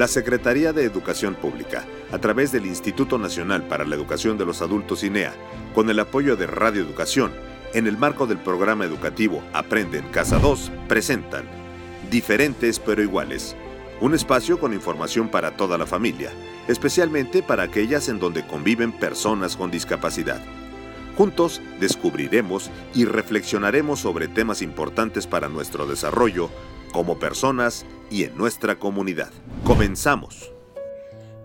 La Secretaría de Educación Pública, a través del Instituto Nacional para la Educación de los Adultos INEA, con el apoyo de Radio Educación, en el marco del programa educativo Aprende en Casa 2, presentan Diferentes pero iguales, un espacio con información para toda la familia, especialmente para aquellas en donde conviven personas con discapacidad. Juntos descubriremos y reflexionaremos sobre temas importantes para nuestro desarrollo como personas y en nuestra comunidad. Comenzamos.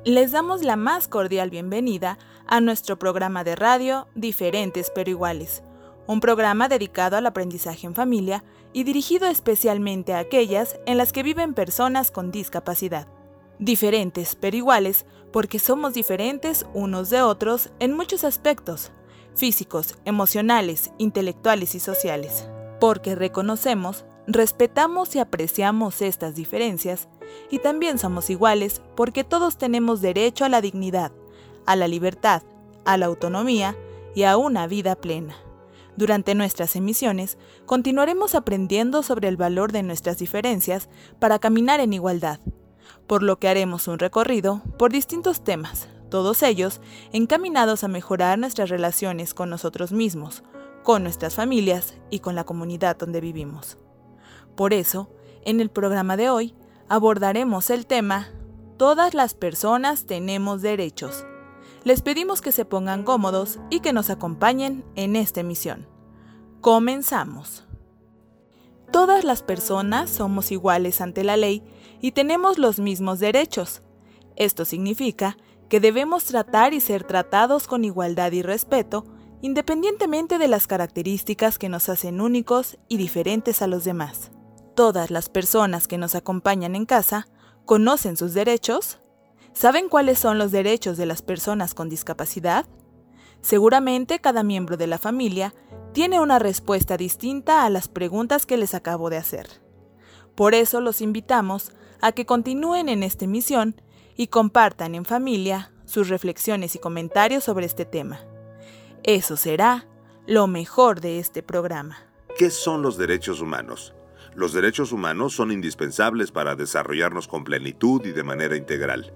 Les damos la más cordial bienvenida a nuestro programa de radio Diferentes pero iguales, un programa dedicado al aprendizaje en familia y dirigido especialmente a aquellas en las que viven personas con discapacidad. Diferentes pero iguales porque somos diferentes unos de otros en muchos aspectos, físicos, emocionales, intelectuales y sociales, porque reconocemos Respetamos y apreciamos estas diferencias y también somos iguales porque todos tenemos derecho a la dignidad, a la libertad, a la autonomía y a una vida plena. Durante nuestras emisiones continuaremos aprendiendo sobre el valor de nuestras diferencias para caminar en igualdad, por lo que haremos un recorrido por distintos temas, todos ellos encaminados a mejorar nuestras relaciones con nosotros mismos, con nuestras familias y con la comunidad donde vivimos. Por eso, en el programa de hoy abordaremos el tema Todas las personas tenemos derechos. Les pedimos que se pongan cómodos y que nos acompañen en esta emisión. Comenzamos. Todas las personas somos iguales ante la ley y tenemos los mismos derechos. Esto significa que debemos tratar y ser tratados con igualdad y respeto, independientemente de las características que nos hacen únicos y diferentes a los demás todas las personas que nos acompañan en casa conocen sus derechos? ¿Saben cuáles son los derechos de las personas con discapacidad? Seguramente cada miembro de la familia tiene una respuesta distinta a las preguntas que les acabo de hacer. Por eso los invitamos a que continúen en esta emisión y compartan en familia sus reflexiones y comentarios sobre este tema. Eso será lo mejor de este programa. ¿Qué son los derechos humanos? Los derechos humanos son indispensables para desarrollarnos con plenitud y de manera integral.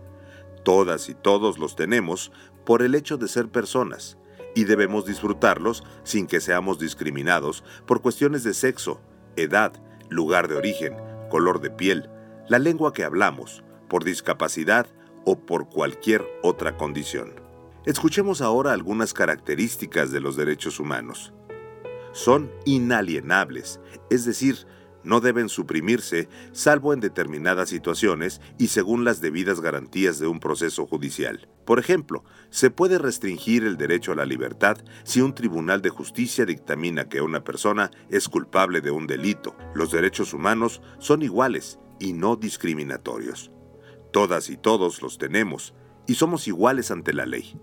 Todas y todos los tenemos por el hecho de ser personas, y debemos disfrutarlos sin que seamos discriminados por cuestiones de sexo, edad, lugar de origen, color de piel, la lengua que hablamos, por discapacidad o por cualquier otra condición. Escuchemos ahora algunas características de los derechos humanos. Son inalienables, es decir, no deben suprimirse salvo en determinadas situaciones y según las debidas garantías de un proceso judicial. Por ejemplo, se puede restringir el derecho a la libertad si un tribunal de justicia dictamina que una persona es culpable de un delito. Los derechos humanos son iguales y no discriminatorios. Todas y todos los tenemos y somos iguales ante la ley.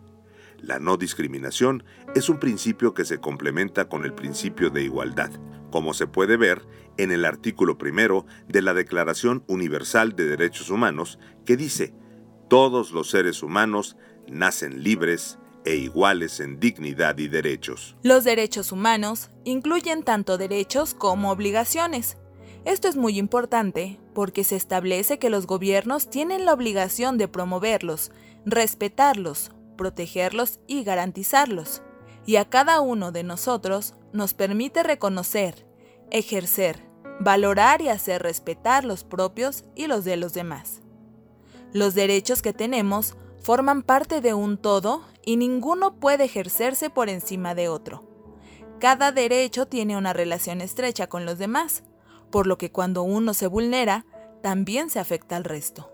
La no discriminación es un principio que se complementa con el principio de igualdad, como se puede ver en el artículo primero de la Declaración Universal de Derechos Humanos, que dice, todos los seres humanos nacen libres e iguales en dignidad y derechos. Los derechos humanos incluyen tanto derechos como obligaciones. Esto es muy importante porque se establece que los gobiernos tienen la obligación de promoverlos, respetarlos, protegerlos y garantizarlos. Y a cada uno de nosotros nos permite reconocer, ejercer, valorar y hacer respetar los propios y los de los demás. Los derechos que tenemos forman parte de un todo y ninguno puede ejercerse por encima de otro. Cada derecho tiene una relación estrecha con los demás, por lo que cuando uno se vulnera, también se afecta al resto.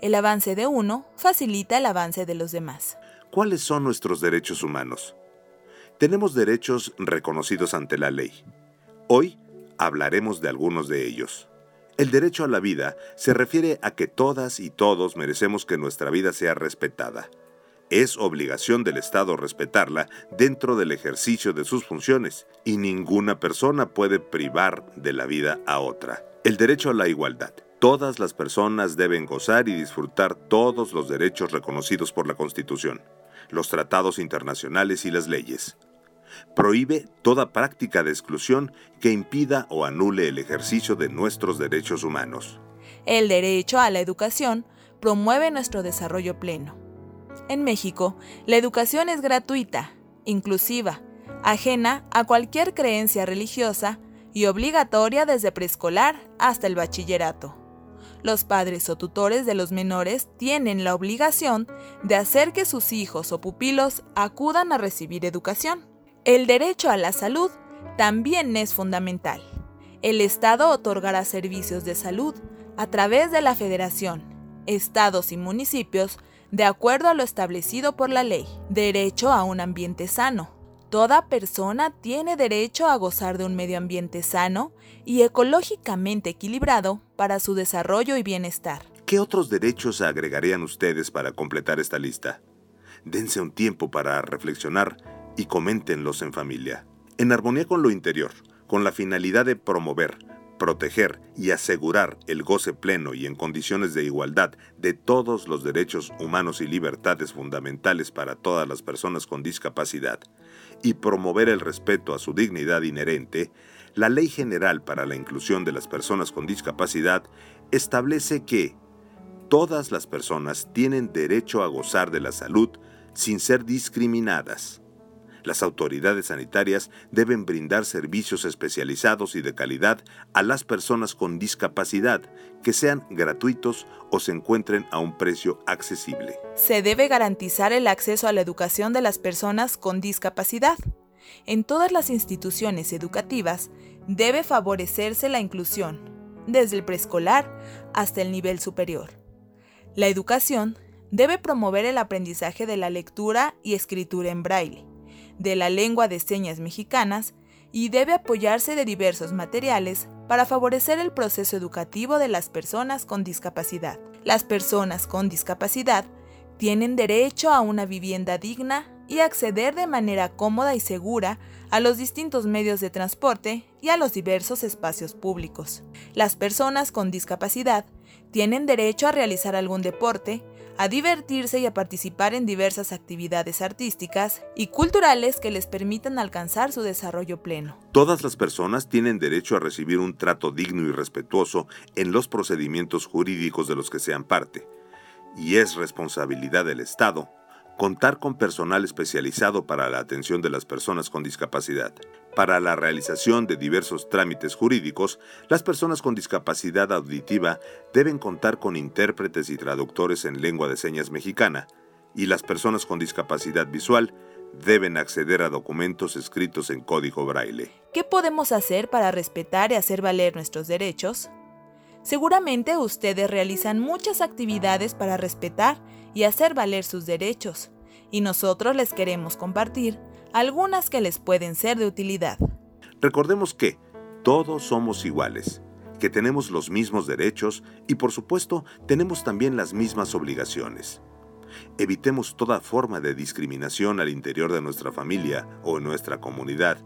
El avance de uno facilita el avance de los demás. ¿Cuáles son nuestros derechos humanos? Tenemos derechos reconocidos ante la ley. Hoy hablaremos de algunos de ellos. El derecho a la vida se refiere a que todas y todos merecemos que nuestra vida sea respetada. Es obligación del Estado respetarla dentro del ejercicio de sus funciones y ninguna persona puede privar de la vida a otra. El derecho a la igualdad. Todas las personas deben gozar y disfrutar todos los derechos reconocidos por la Constitución, los tratados internacionales y las leyes prohíbe toda práctica de exclusión que impida o anule el ejercicio de nuestros derechos humanos. El derecho a la educación promueve nuestro desarrollo pleno. En México, la educación es gratuita, inclusiva, ajena a cualquier creencia religiosa y obligatoria desde preescolar hasta el bachillerato. Los padres o tutores de los menores tienen la obligación de hacer que sus hijos o pupilos acudan a recibir educación. El derecho a la salud también es fundamental. El Estado otorgará servicios de salud a través de la Federación, estados y municipios de acuerdo a lo establecido por la ley. Derecho a un ambiente sano. Toda persona tiene derecho a gozar de un medio ambiente sano y ecológicamente equilibrado para su desarrollo y bienestar. ¿Qué otros derechos agregarían ustedes para completar esta lista? Dense un tiempo para reflexionar y coméntenlos en familia. En armonía con lo interior, con la finalidad de promover, proteger y asegurar el goce pleno y en condiciones de igualdad de todos los derechos humanos y libertades fundamentales para todas las personas con discapacidad, y promover el respeto a su dignidad inherente, la Ley General para la Inclusión de las Personas con Discapacidad establece que todas las personas tienen derecho a gozar de la salud sin ser discriminadas las autoridades sanitarias deben brindar servicios especializados y de calidad a las personas con discapacidad, que sean gratuitos o se encuentren a un precio accesible. Se debe garantizar el acceso a la educación de las personas con discapacidad. En todas las instituciones educativas debe favorecerse la inclusión, desde el preescolar hasta el nivel superior. La educación debe promover el aprendizaje de la lectura y escritura en braille de la lengua de señas mexicanas y debe apoyarse de diversos materiales para favorecer el proceso educativo de las personas con discapacidad. Las personas con discapacidad tienen derecho a una vivienda digna y acceder de manera cómoda y segura a los distintos medios de transporte y a los diversos espacios públicos. Las personas con discapacidad tienen derecho a realizar algún deporte a divertirse y a participar en diversas actividades artísticas y culturales que les permitan alcanzar su desarrollo pleno. Todas las personas tienen derecho a recibir un trato digno y respetuoso en los procedimientos jurídicos de los que sean parte, y es responsabilidad del Estado contar con personal especializado para la atención de las personas con discapacidad. Para la realización de diversos trámites jurídicos, las personas con discapacidad auditiva deben contar con intérpretes y traductores en lengua de señas mexicana, y las personas con discapacidad visual deben acceder a documentos escritos en código braille. ¿Qué podemos hacer para respetar y hacer valer nuestros derechos? Seguramente ustedes realizan muchas actividades para respetar y hacer valer sus derechos, y nosotros les queremos compartir algunas que les pueden ser de utilidad. Recordemos que todos somos iguales, que tenemos los mismos derechos y por supuesto tenemos también las mismas obligaciones. Evitemos toda forma de discriminación al interior de nuestra familia o en nuestra comunidad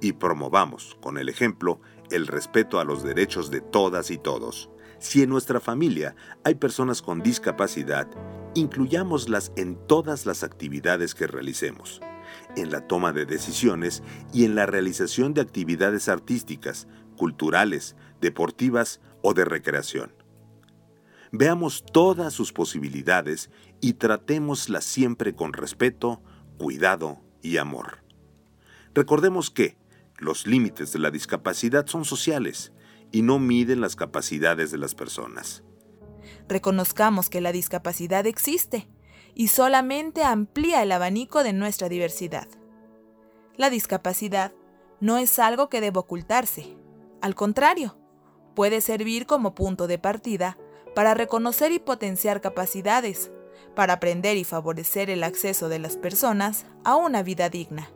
y promovamos, con el ejemplo, el respeto a los derechos de todas y todos. Si en nuestra familia hay personas con discapacidad, incluyámoslas en todas las actividades que realicemos, en la toma de decisiones y en la realización de actividades artísticas, culturales, deportivas o de recreación. Veamos todas sus posibilidades y tratémoslas siempre con respeto, cuidado y amor. Recordemos que los límites de la discapacidad son sociales y no miden las capacidades de las personas. Reconozcamos que la discapacidad existe y solamente amplía el abanico de nuestra diversidad. La discapacidad no es algo que deba ocultarse. Al contrario, puede servir como punto de partida para reconocer y potenciar capacidades, para aprender y favorecer el acceso de las personas a una vida digna.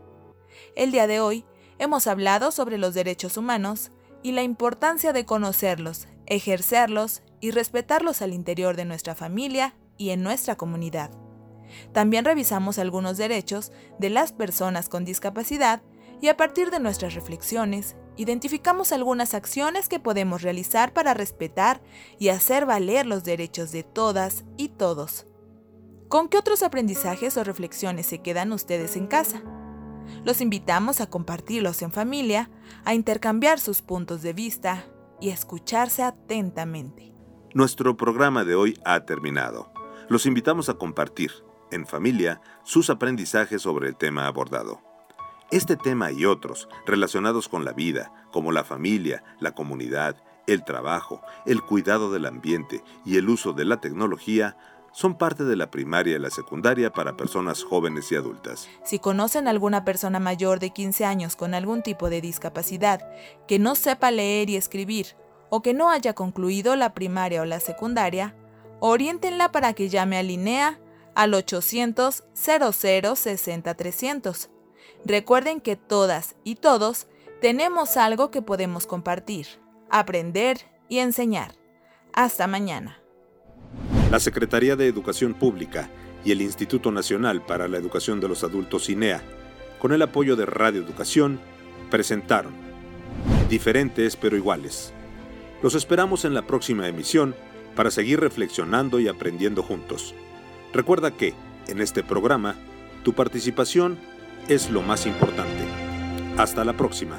El día de hoy hemos hablado sobre los derechos humanos y la importancia de conocerlos, ejercerlos y respetarlos al interior de nuestra familia y en nuestra comunidad. También revisamos algunos derechos de las personas con discapacidad y a partir de nuestras reflexiones, identificamos algunas acciones que podemos realizar para respetar y hacer valer los derechos de todas y todos. ¿Con qué otros aprendizajes o reflexiones se quedan ustedes en casa? Los invitamos a compartirlos en familia, a intercambiar sus puntos de vista y a escucharse atentamente. Nuestro programa de hoy ha terminado. Los invitamos a compartir, en familia, sus aprendizajes sobre el tema abordado. Este tema y otros relacionados con la vida, como la familia, la comunidad, el trabajo, el cuidado del ambiente y el uso de la tecnología, son parte de la primaria y la secundaria para personas jóvenes y adultas. Si conocen alguna persona mayor de 15 años con algún tipo de discapacidad que no sepa leer y escribir o que no haya concluido la primaria o la secundaria, oriéntenla para que llame a Linea al 800 00 60 300. Recuerden que todas y todos tenemos algo que podemos compartir, aprender y enseñar. Hasta mañana. La Secretaría de Educación Pública y el Instituto Nacional para la Educación de los Adultos INEA, con el apoyo de Radio Educación, presentaron Diferentes pero iguales. Los esperamos en la próxima emisión para seguir reflexionando y aprendiendo juntos. Recuerda que, en este programa, tu participación es lo más importante. Hasta la próxima.